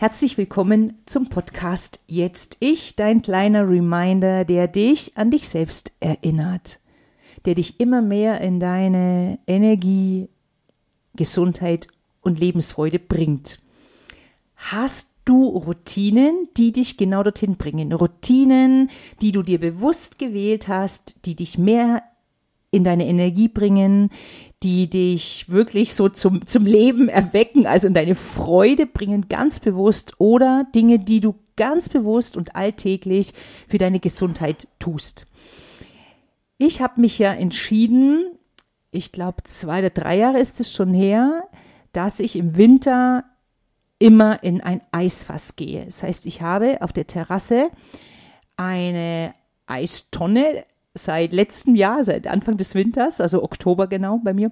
Herzlich willkommen zum Podcast Jetzt Ich, dein kleiner Reminder, der dich an dich selbst erinnert, der dich immer mehr in deine Energie, Gesundheit und Lebensfreude bringt. Hast du Routinen, die dich genau dorthin bringen? Routinen, die du dir bewusst gewählt hast, die dich mehr in deine Energie bringen, die dich wirklich so zum, zum Leben erwecken, also in deine Freude bringen, ganz bewusst, oder Dinge, die du ganz bewusst und alltäglich für deine Gesundheit tust. Ich habe mich ja entschieden, ich glaube zwei oder drei Jahre ist es schon her, dass ich im Winter immer in ein Eisfass gehe. Das heißt, ich habe auf der Terrasse eine Eistonne, seit letztem Jahr, seit Anfang des Winters, also Oktober genau bei mir,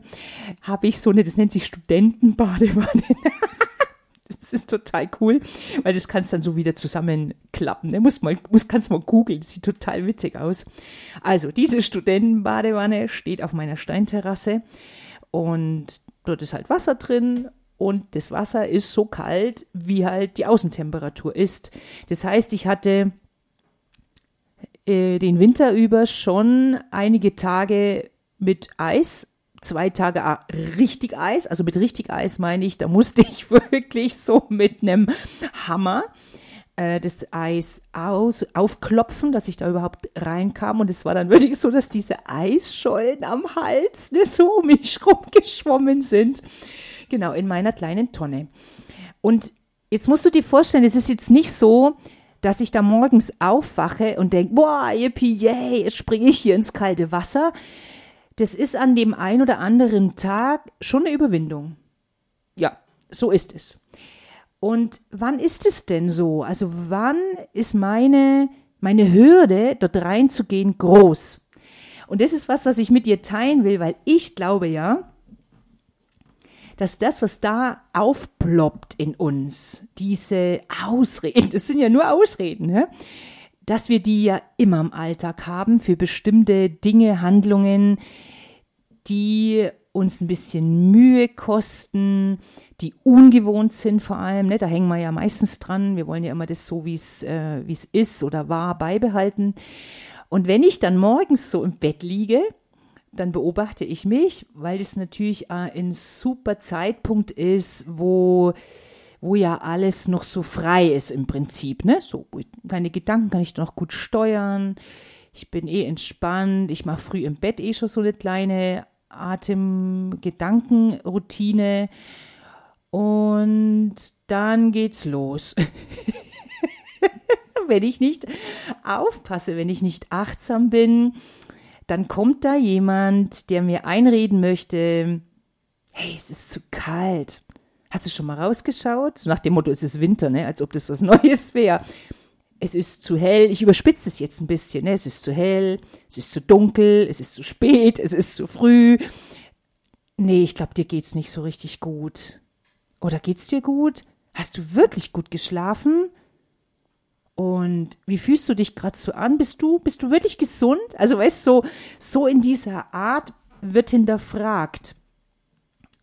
habe ich so eine, das nennt sich Studentenbadewanne. das ist total cool, weil das kannst dann so wieder zusammenklappen. Ne? Muss mal, muss, kannst mal googeln, sieht total witzig aus. Also, diese Studentenbadewanne steht auf meiner Steinterrasse und dort ist halt Wasser drin und das Wasser ist so kalt, wie halt die Außentemperatur ist. Das heißt, ich hatte äh, den Winter über schon einige Tage mit Eis, zwei Tage richtig Eis. Also mit richtig Eis meine ich, da musste ich wirklich so mit einem Hammer äh, das Eis aus, aufklopfen, dass ich da überhaupt reinkam. Und es war dann wirklich so, dass diese Eisschollen am Hals ne, so um mich rumgeschwommen sind. Genau, in meiner kleinen Tonne. Und jetzt musst du dir vorstellen, es ist jetzt nicht so, dass ich da morgens aufwache und denke, boah, yippie, yay, jetzt springe ich hier ins kalte Wasser. Das ist an dem ein oder anderen Tag schon eine Überwindung. Ja, so ist es. Und wann ist es denn so? Also wann ist meine, meine Hürde, dort reinzugehen, groß? Und das ist was, was ich mit dir teilen will, weil ich glaube ja, dass das, was da aufploppt in uns, diese Ausreden, das sind ja nur Ausreden, ne? dass wir die ja immer im Alltag haben für bestimmte Dinge, Handlungen, die uns ein bisschen Mühe kosten, die ungewohnt sind vor allem. Ne? Da hängen wir ja meistens dran. Wir wollen ja immer das so, wie äh, wie es ist oder war, beibehalten. Und wenn ich dann morgens so im Bett liege dann beobachte ich mich, weil es natürlich äh, ein super Zeitpunkt ist, wo, wo ja alles noch so frei ist im Prinzip. Ne? So, meine Gedanken kann ich noch gut steuern. Ich bin eh entspannt. Ich mache früh im Bett eh schon so eine kleine Atem-Gedanken-Routine. Und dann geht's los. wenn ich nicht aufpasse, wenn ich nicht achtsam bin, dann kommt da jemand, der mir einreden möchte, hey, es ist zu kalt. Hast du schon mal rausgeschaut? Nach dem Motto, es ist Winter, ne? als ob das was Neues wäre. Es ist zu hell, ich überspitze es jetzt ein bisschen, ne? es ist zu hell, es ist zu dunkel, es ist zu spät, es ist zu früh. Nee, ich glaube, dir geht's nicht so richtig gut. Oder geht's dir gut? Hast du wirklich gut geschlafen? Und wie fühlst du dich gerade so an? Bist du, bist du wirklich gesund? Also, weißt du, so, so in dieser Art wird hinterfragt.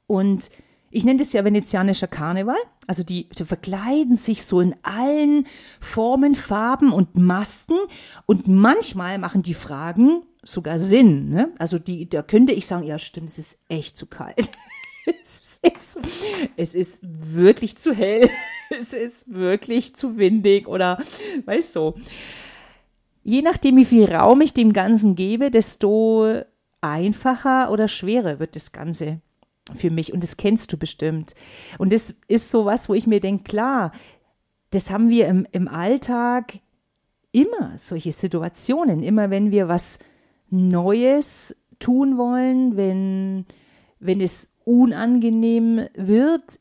Und ich nenne das ja venezianischer Karneval. Also die, die verkleiden sich so in allen Formen, Farben und Masken. Und manchmal machen die Fragen sogar Sinn. Ne? Also die, da könnte ich sagen, ja stimmt, es ist echt zu kalt. Es, ist, es ist wirklich zu hell. es ist wirklich zu windig oder weißt du. Je nachdem, wie viel Raum ich dem Ganzen gebe, desto einfacher oder schwerer wird das Ganze für mich. Und das kennst du bestimmt. Und das ist so was, wo ich mir denke, klar, das haben wir im, im Alltag immer, solche Situationen. Immer wenn wir was Neues tun wollen, wenn, wenn es unangenehm wird,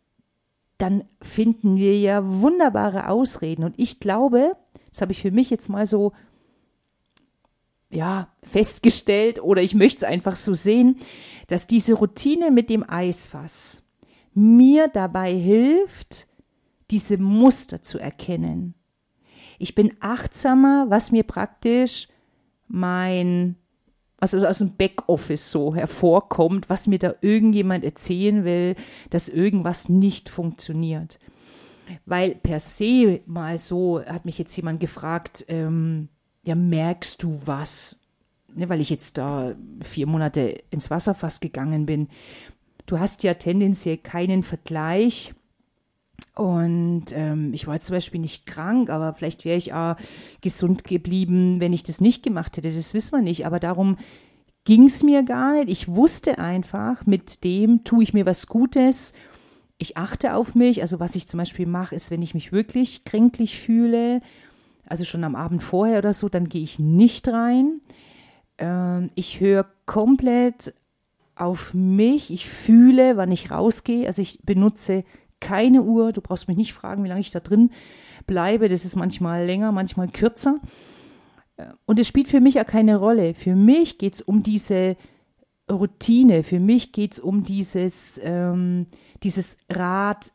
dann finden wir ja wunderbare Ausreden. Und ich glaube, das habe ich für mich jetzt mal so ja, festgestellt oder ich möchte es einfach so sehen, dass diese Routine mit dem Eisfass mir dabei hilft, diese Muster zu erkennen. Ich bin achtsamer, was mir praktisch mein was aus dem Backoffice so hervorkommt, was mir da irgendjemand erzählen will, dass irgendwas nicht funktioniert. weil per se mal so hat mich jetzt jemand gefragt, ähm, ja, merkst du was? Ne, weil ich jetzt da vier Monate ins Wasserfass gegangen bin. Du hast ja tendenziell keinen Vergleich. Und ähm, ich war zum Beispiel nicht krank, aber vielleicht wäre ich auch gesund geblieben, wenn ich das nicht gemacht hätte. Das wissen wir nicht. Aber darum ging es mir gar nicht. Ich wusste einfach, mit dem tue ich mir was Gutes. Ich achte auf mich. Also was ich zum Beispiel mache, ist, wenn ich mich wirklich kränklich fühle, also schon am Abend vorher oder so, dann gehe ich nicht rein. Ähm, ich höre komplett auf mich. Ich fühle, wann ich rausgehe. Also ich benutze keine Uhr. Du brauchst mich nicht fragen, wie lange ich da drin bleibe. Das ist manchmal länger, manchmal kürzer. Und es spielt für mich ja keine Rolle. Für mich geht es um diese Routine. Für mich geht es um dieses, ähm, dieses Rad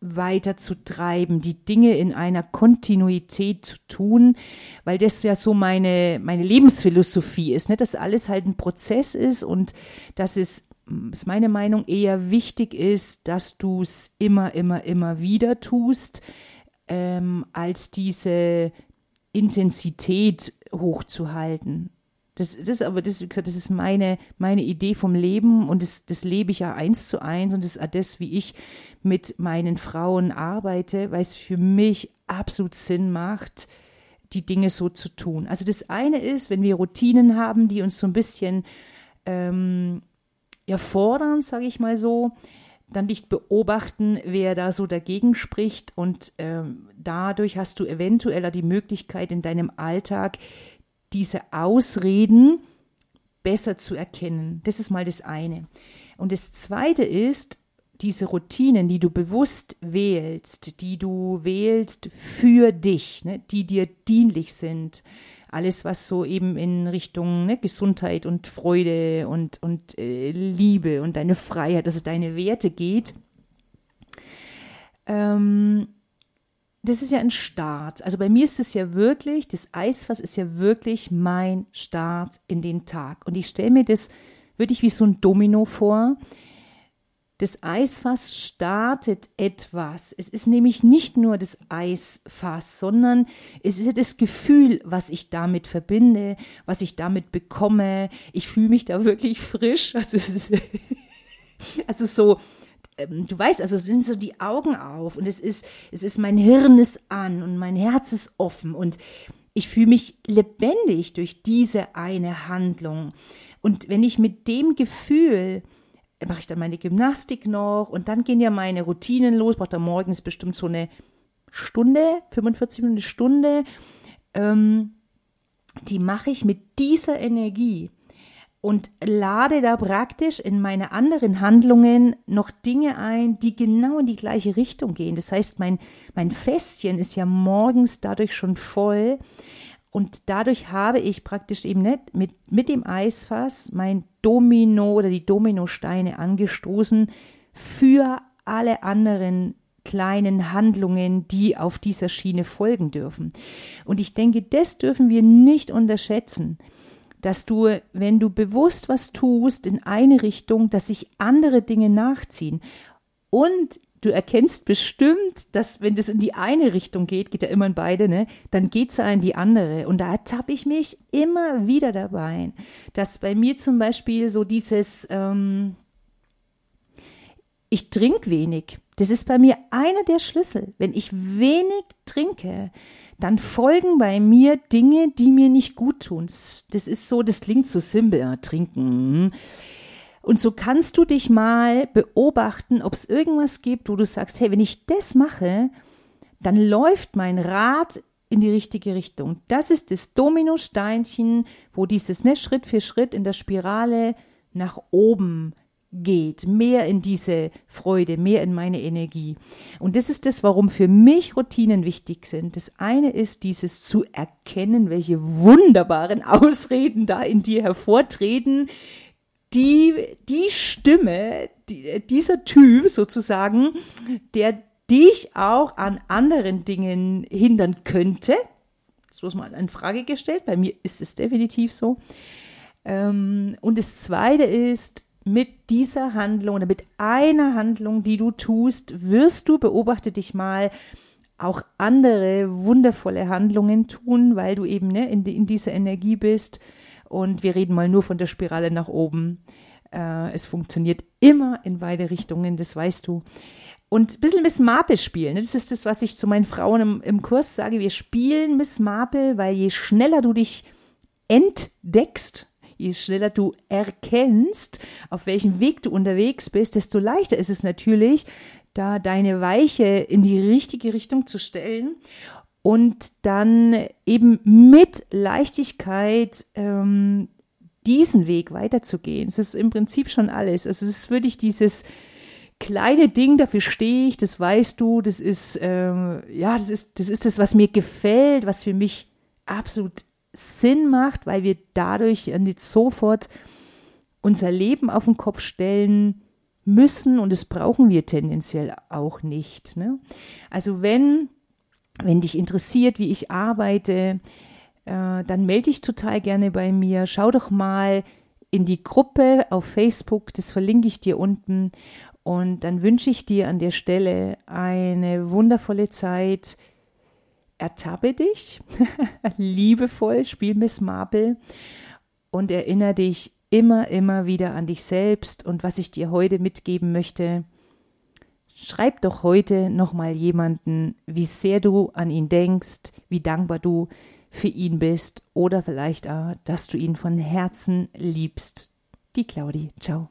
weiter zu treiben, die Dinge in einer Kontinuität zu tun, weil das ja so meine, meine Lebensphilosophie ist, ne? dass alles halt ein Prozess ist und dass es, ist meine Meinung, eher wichtig ist, dass du es immer, immer, immer wieder tust, ähm, als diese Intensität hochzuhalten. Das, das aber, das, wie gesagt, das ist meine, meine Idee vom Leben und das, das lebe ich ja eins zu eins und das ist auch das, wie ich mit meinen Frauen arbeite, weil es für mich absolut Sinn macht, die Dinge so zu tun. Also das eine ist, wenn wir Routinen haben, die uns so ein bisschen ähm, ja, fordern, sage ich mal so, dann nicht beobachten, wer da so dagegen spricht und ähm, dadurch hast du eventuell die Möglichkeit in deinem Alltag diese Ausreden besser zu erkennen. Das ist mal das eine. Und das zweite ist, diese Routinen, die du bewusst wählst, die du wählst für dich, ne, die dir dienlich sind, alles, was so eben in Richtung ne, Gesundheit und Freude und, und äh, Liebe und deine Freiheit, also deine Werte geht, ähm, das ist ja ein Start. Also bei mir ist es ja wirklich, das Eisfass ist ja wirklich mein Start in den Tag. Und ich stelle mir das wirklich wie so ein Domino vor. Das Eisfass startet etwas. Es ist nämlich nicht nur das Eisfass, sondern es ist das Gefühl, was ich damit verbinde, was ich damit bekomme. Ich fühle mich da wirklich frisch. Also, es ist, also so, ähm, du weißt, also sind so die Augen auf und es ist, es ist mein Hirn ist an und mein Herz ist offen und ich fühle mich lebendig durch diese eine Handlung. Und wenn ich mit dem Gefühl mache ich dann meine Gymnastik noch und dann gehen ja meine Routinen los. Braucht dann morgens bestimmt so eine Stunde, 45 Minuten, eine Stunde. Ähm, die mache ich mit dieser Energie und lade da praktisch in meine anderen Handlungen noch Dinge ein, die genau in die gleiche Richtung gehen. Das heißt, mein, mein Fässchen ist ja morgens dadurch schon voll und dadurch habe ich praktisch eben nicht mit, mit dem Eisfass mein Domino oder die Dominosteine angestoßen für alle anderen kleinen Handlungen, die auf dieser Schiene folgen dürfen. Und ich denke, das dürfen wir nicht unterschätzen, dass du, wenn du bewusst was tust in eine Richtung, dass sich andere Dinge nachziehen. Und du erkennst bestimmt, dass wenn das in die eine Richtung geht, geht ja immer in beide, ne, dann geht's ja in die andere. Und da ertappe ich mich immer wieder dabei, dass bei mir zum Beispiel so dieses, ähm, ich trinke wenig. Das ist bei mir einer der Schlüssel. Wenn ich wenig trinke, dann folgen bei mir Dinge, die mir nicht gut tun. Das, ist so, das klingt so simpel, ja, trinken. Und so kannst du dich mal beobachten, ob es irgendwas gibt, wo du sagst, hey, wenn ich das mache, dann läuft mein Rad in die richtige Richtung. Das ist das Dominosteinchen, wo dieses ne, Schritt für Schritt in der Spirale nach oben geht, mehr in diese Freude, mehr in meine Energie. Und das ist das, warum für mich Routinen wichtig sind. Das eine ist dieses zu erkennen, welche wunderbaren Ausreden da in dir hervortreten, die, die Stimme, die, dieser Typ sozusagen, der dich auch an anderen Dingen hindern könnte. Das muss mal in Frage gestellt. Bei mir ist es definitiv so. Ähm, und das zweite ist, mit dieser Handlung oder mit einer Handlung, die du tust, wirst du, beobachte dich mal, auch andere wundervolle Handlungen tun, weil du eben ne, in, in dieser Energie bist. Und wir reden mal nur von der Spirale nach oben. Äh, es funktioniert immer in beide Richtungen, das weißt du. Und ein bisschen Miss Marple spielen. Das ist das, was ich zu meinen Frauen im, im Kurs sage. Wir spielen Miss Marple, weil je schneller du dich entdeckst, je schneller du erkennst, auf welchem Weg du unterwegs bist, desto leichter ist es natürlich, da deine Weiche in die richtige Richtung zu stellen und dann eben mit Leichtigkeit ähm, diesen Weg weiterzugehen. Es ist im Prinzip schon alles. Also es ist wirklich dieses kleine Ding, dafür stehe ich, das weißt du, das ist, ähm, ja, das ist, das ist das, was mir gefällt, was für mich absolut Sinn macht, weil wir dadurch nicht sofort unser Leben auf den Kopf stellen müssen und das brauchen wir tendenziell auch nicht. Ne? Also wenn, wenn dich interessiert, wie ich arbeite, äh, dann melde dich total gerne bei mir. Schau doch mal in die Gruppe auf Facebook, das verlinke ich dir unten. Und dann wünsche ich dir an der Stelle eine wundervolle Zeit. Ertappe dich, liebevoll, spiel Miss Marple und erinnere dich immer, immer wieder an dich selbst. Und was ich dir heute mitgeben möchte, schreib doch heute nochmal jemanden, wie sehr du an ihn denkst, wie dankbar du für ihn bist oder vielleicht auch, dass du ihn von Herzen liebst. Die Claudi. Ciao.